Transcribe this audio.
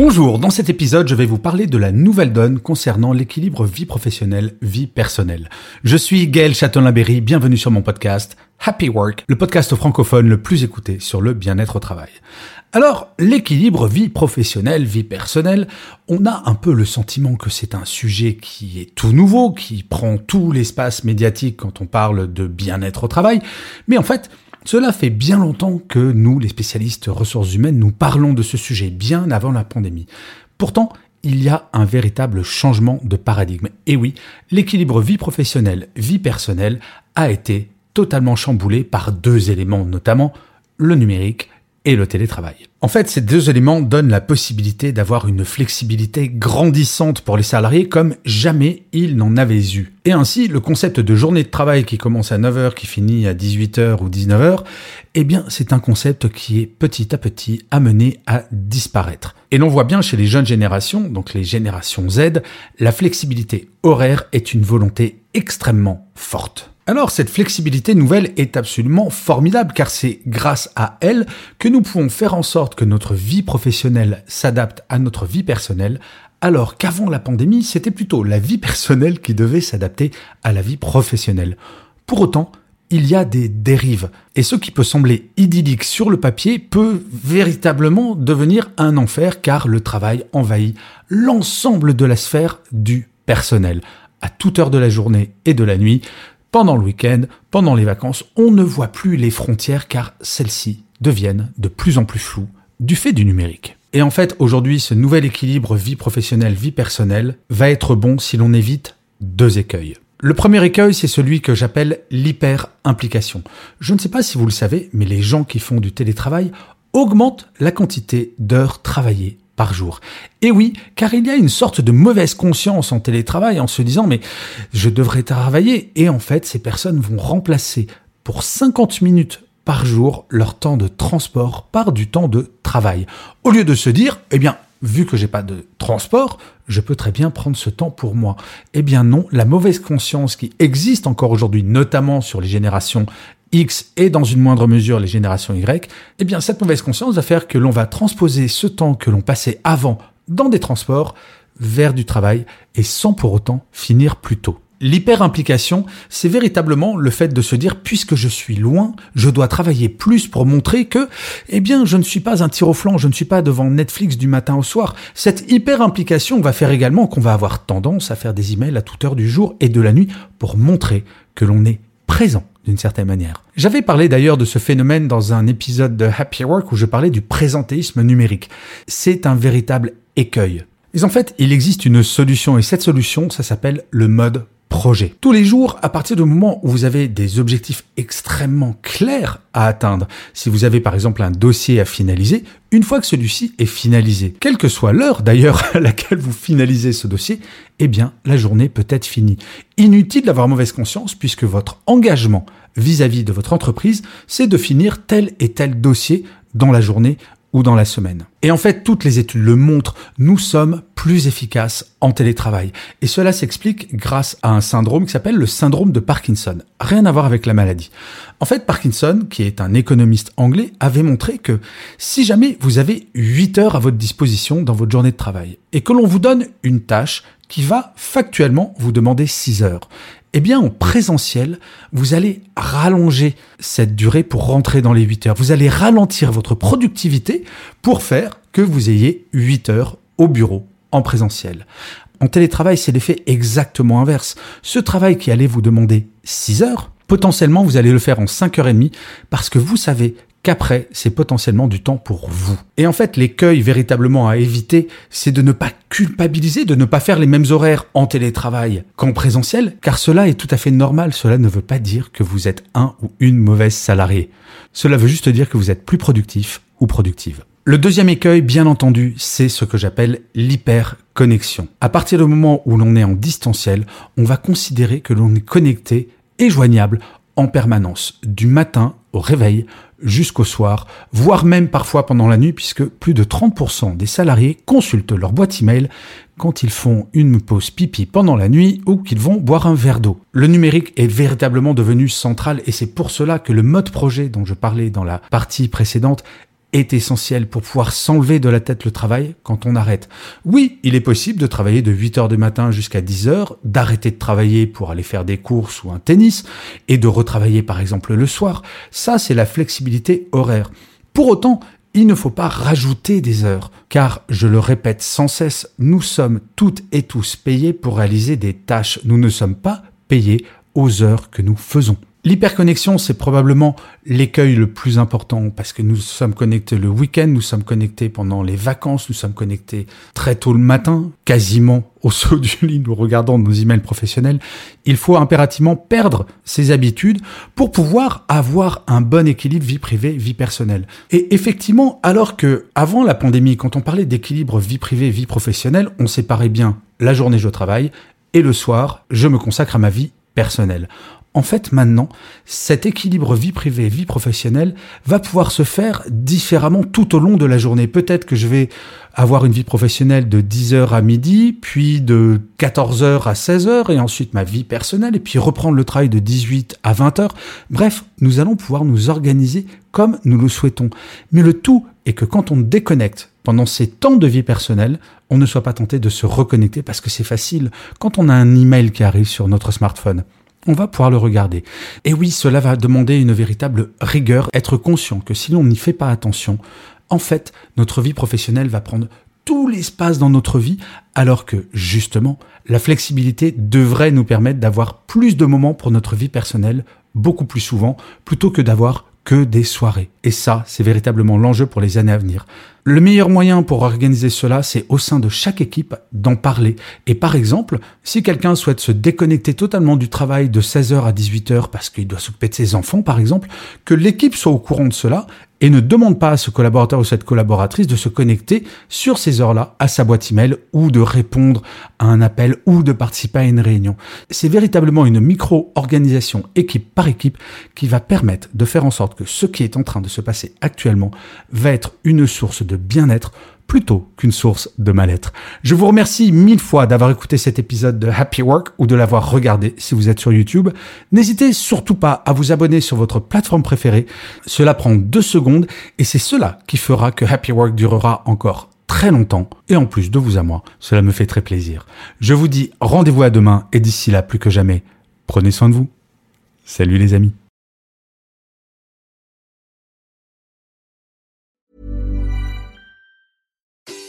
Bonjour, dans cet épisode, je vais vous parler de la nouvelle donne concernant l'équilibre vie professionnelle-vie personnelle. Je suis Gaël Châtelain-Berry, bienvenue sur mon podcast Happy Work, le podcast francophone le plus écouté sur le bien-être au travail. Alors, l'équilibre vie professionnelle, vie personnelle, on a un peu le sentiment que c'est un sujet qui est tout nouveau, qui prend tout l'espace médiatique quand on parle de bien-être au travail, mais en fait, cela fait bien longtemps que nous, les spécialistes ressources humaines, nous parlons de ce sujet bien avant la pandémie. Pourtant, il y a un véritable changement de paradigme. Et oui, l'équilibre vie professionnelle, vie personnelle a été totalement chamboulé par deux éléments, notamment le numérique et le télétravail. En fait, ces deux éléments donnent la possibilité d'avoir une flexibilité grandissante pour les salariés comme jamais ils n'en avaient eu. Et ainsi, le concept de journée de travail qui commence à 9h, qui finit à 18h ou 19h, eh bien, c'est un concept qui est petit à petit amené à disparaître. Et l'on voit bien chez les jeunes générations, donc les générations Z, la flexibilité horaire est une volonté extrêmement forte. Alors cette flexibilité nouvelle est absolument formidable car c'est grâce à elle que nous pouvons faire en sorte que notre vie professionnelle s'adapte à notre vie personnelle alors qu'avant la pandémie c'était plutôt la vie personnelle qui devait s'adapter à la vie professionnelle. Pour autant, il y a des dérives. Et ce qui peut sembler idyllique sur le papier peut véritablement devenir un enfer car le travail envahit l'ensemble de la sphère du personnel. À toute heure de la journée et de la nuit, pendant le week-end, pendant les vacances, on ne voit plus les frontières car celles-ci deviennent de plus en plus floues du fait du numérique. Et en fait, aujourd'hui, ce nouvel équilibre vie professionnelle-vie personnelle va être bon si l'on évite deux écueils. Le premier écueil, c'est celui que j'appelle l'hyper-implication. Je ne sais pas si vous le savez, mais les gens qui font du télétravail augmentent la quantité d'heures travaillées jour. Et oui, car il y a une sorte de mauvaise conscience en télétravail en se disant mais je devrais travailler et en fait ces personnes vont remplacer pour 50 minutes par jour leur temps de transport par du temps de travail. Au lieu de se dire eh bien vu que j'ai pas de transport, je peux très bien prendre ce temps pour moi. Eh bien non, la mauvaise conscience qui existe encore aujourd'hui, notamment sur les générations X et dans une moindre mesure les générations Y, eh bien cette mauvaise conscience va faire que l'on va transposer ce temps que l'on passait avant dans des transports vers du travail et sans pour autant finir plus tôt. L'hyper-implication, c'est véritablement le fait de se dire, puisque je suis loin, je dois travailler plus pour montrer que, eh bien, je ne suis pas un tir au flanc, je ne suis pas devant Netflix du matin au soir. Cette hyper-implication va faire également qu'on va avoir tendance à faire des emails à toute heure du jour et de la nuit pour montrer que l'on est présent d'une certaine manière. J'avais parlé d'ailleurs de ce phénomène dans un épisode de Happy Work où je parlais du présentéisme numérique. C'est un véritable écueil. Mais en fait, il existe une solution et cette solution, ça s'appelle le mode projet. Tous les jours, à partir du moment où vous avez des objectifs extrêmement clairs à atteindre, si vous avez par exemple un dossier à finaliser, une fois que celui-ci est finalisé, quelle que soit l'heure d'ailleurs à laquelle vous finalisez ce dossier, eh bien la journée peut être finie. Inutile d'avoir mauvaise conscience puisque votre engagement vis-à-vis -vis de votre entreprise, c'est de finir tel et tel dossier dans la journée ou dans la semaine. Et en fait, toutes les études le montrent, nous sommes plus efficaces en télétravail. Et cela s'explique grâce à un syndrome qui s'appelle le syndrome de Parkinson. Rien à voir avec la maladie. En fait, Parkinson, qui est un économiste anglais, avait montré que si jamais vous avez 8 heures à votre disposition dans votre journée de travail et que l'on vous donne une tâche qui va factuellement vous demander 6 heures, eh bien, en présentiel, vous allez rallonger cette durée pour rentrer dans les 8 heures. Vous allez ralentir votre productivité pour faire que vous ayez 8 heures au bureau en présentiel. En télétravail, c'est l'effet exactement inverse. Ce travail qui allait vous demander 6 heures, potentiellement, vous allez le faire en 5h30 parce que vous savez qu'après, c'est potentiellement du temps pour vous. Et en fait, l'écueil véritablement à éviter, c'est de ne pas culpabiliser, de ne pas faire les mêmes horaires en télétravail qu'en présentiel, car cela est tout à fait normal. Cela ne veut pas dire que vous êtes un ou une mauvaise salariée. Cela veut juste dire que vous êtes plus productif ou productive. Le deuxième écueil, bien entendu, c'est ce que j'appelle l'hyperconnexion. À partir du moment où l'on est en distanciel, on va considérer que l'on est connecté et joignable en permanence, du matin au réveil jusqu'au soir, voire même parfois pendant la nuit, puisque plus de 30% des salariés consultent leur boîte email quand ils font une pause pipi pendant la nuit ou qu'ils vont boire un verre d'eau. Le numérique est véritablement devenu central et c'est pour cela que le mode projet dont je parlais dans la partie précédente est essentiel pour pouvoir s'enlever de la tête le travail quand on arrête. Oui, il est possible de travailler de 8 heures du matin jusqu'à 10 heures, d'arrêter de travailler pour aller faire des courses ou un tennis et de retravailler par exemple le soir. Ça, c'est la flexibilité horaire. Pour autant, il ne faut pas rajouter des heures, car, je le répète sans cesse, nous sommes toutes et tous payés pour réaliser des tâches. Nous ne sommes pas payés aux heures que nous faisons. L'hyperconnexion, c'est probablement l'écueil le plus important parce que nous sommes connectés le week-end, nous sommes connectés pendant les vacances, nous sommes connectés très tôt le matin, quasiment au saut du lit, nous regardons nos emails professionnels. Il faut impérativement perdre ses habitudes pour pouvoir avoir un bon équilibre vie privée, vie personnelle. Et effectivement, alors que avant la pandémie, quand on parlait d'équilibre vie privée, vie professionnelle, on séparait bien la journée je travaille et le soir, je me consacre à ma vie personnelle. En fait, maintenant, cet équilibre vie privée, vie professionnelle va pouvoir se faire différemment tout au long de la journée. Peut-être que je vais avoir une vie professionnelle de 10h à midi, puis de 14h à 16h, et ensuite ma vie personnelle, et puis reprendre le travail de 18 à 20h. Bref, nous allons pouvoir nous organiser comme nous le souhaitons. Mais le tout est que quand on déconnecte pendant ces temps de vie personnelle, on ne soit pas tenté de se reconnecter parce que c'est facile. Quand on a un email qui arrive sur notre smartphone, on va pouvoir le regarder. Et oui, cela va demander une véritable rigueur, être conscient que si l'on n'y fait pas attention, en fait, notre vie professionnelle va prendre tout l'espace dans notre vie, alors que, justement, la flexibilité devrait nous permettre d'avoir plus de moments pour notre vie personnelle, beaucoup plus souvent, plutôt que d'avoir que des soirées. Et ça, c'est véritablement l'enjeu pour les années à venir. Le meilleur moyen pour organiser cela, c'est au sein de chaque équipe d'en parler. Et par exemple, si quelqu'un souhaite se déconnecter totalement du travail de 16h à 18h parce qu'il doit s'occuper de ses enfants, par exemple, que l'équipe soit au courant de cela et ne demande pas à ce collaborateur ou cette collaboratrice de se connecter sur ces heures-là à sa boîte email ou de répondre à un appel ou de participer à une réunion. C'est véritablement une micro-organisation équipe par équipe qui va permettre de faire en sorte que ce qui est en train de se passer actuellement va être une source de bien-être plutôt qu'une source de mal-être. Je vous remercie mille fois d'avoir écouté cet épisode de Happy Work ou de l'avoir regardé si vous êtes sur YouTube. N'hésitez surtout pas à vous abonner sur votre plateforme préférée. Cela prend deux secondes et c'est cela qui fera que Happy Work durera encore très longtemps et en plus de vous à moi, cela me fait très plaisir. Je vous dis rendez-vous à demain et d'ici là plus que jamais, prenez soin de vous. Salut les amis.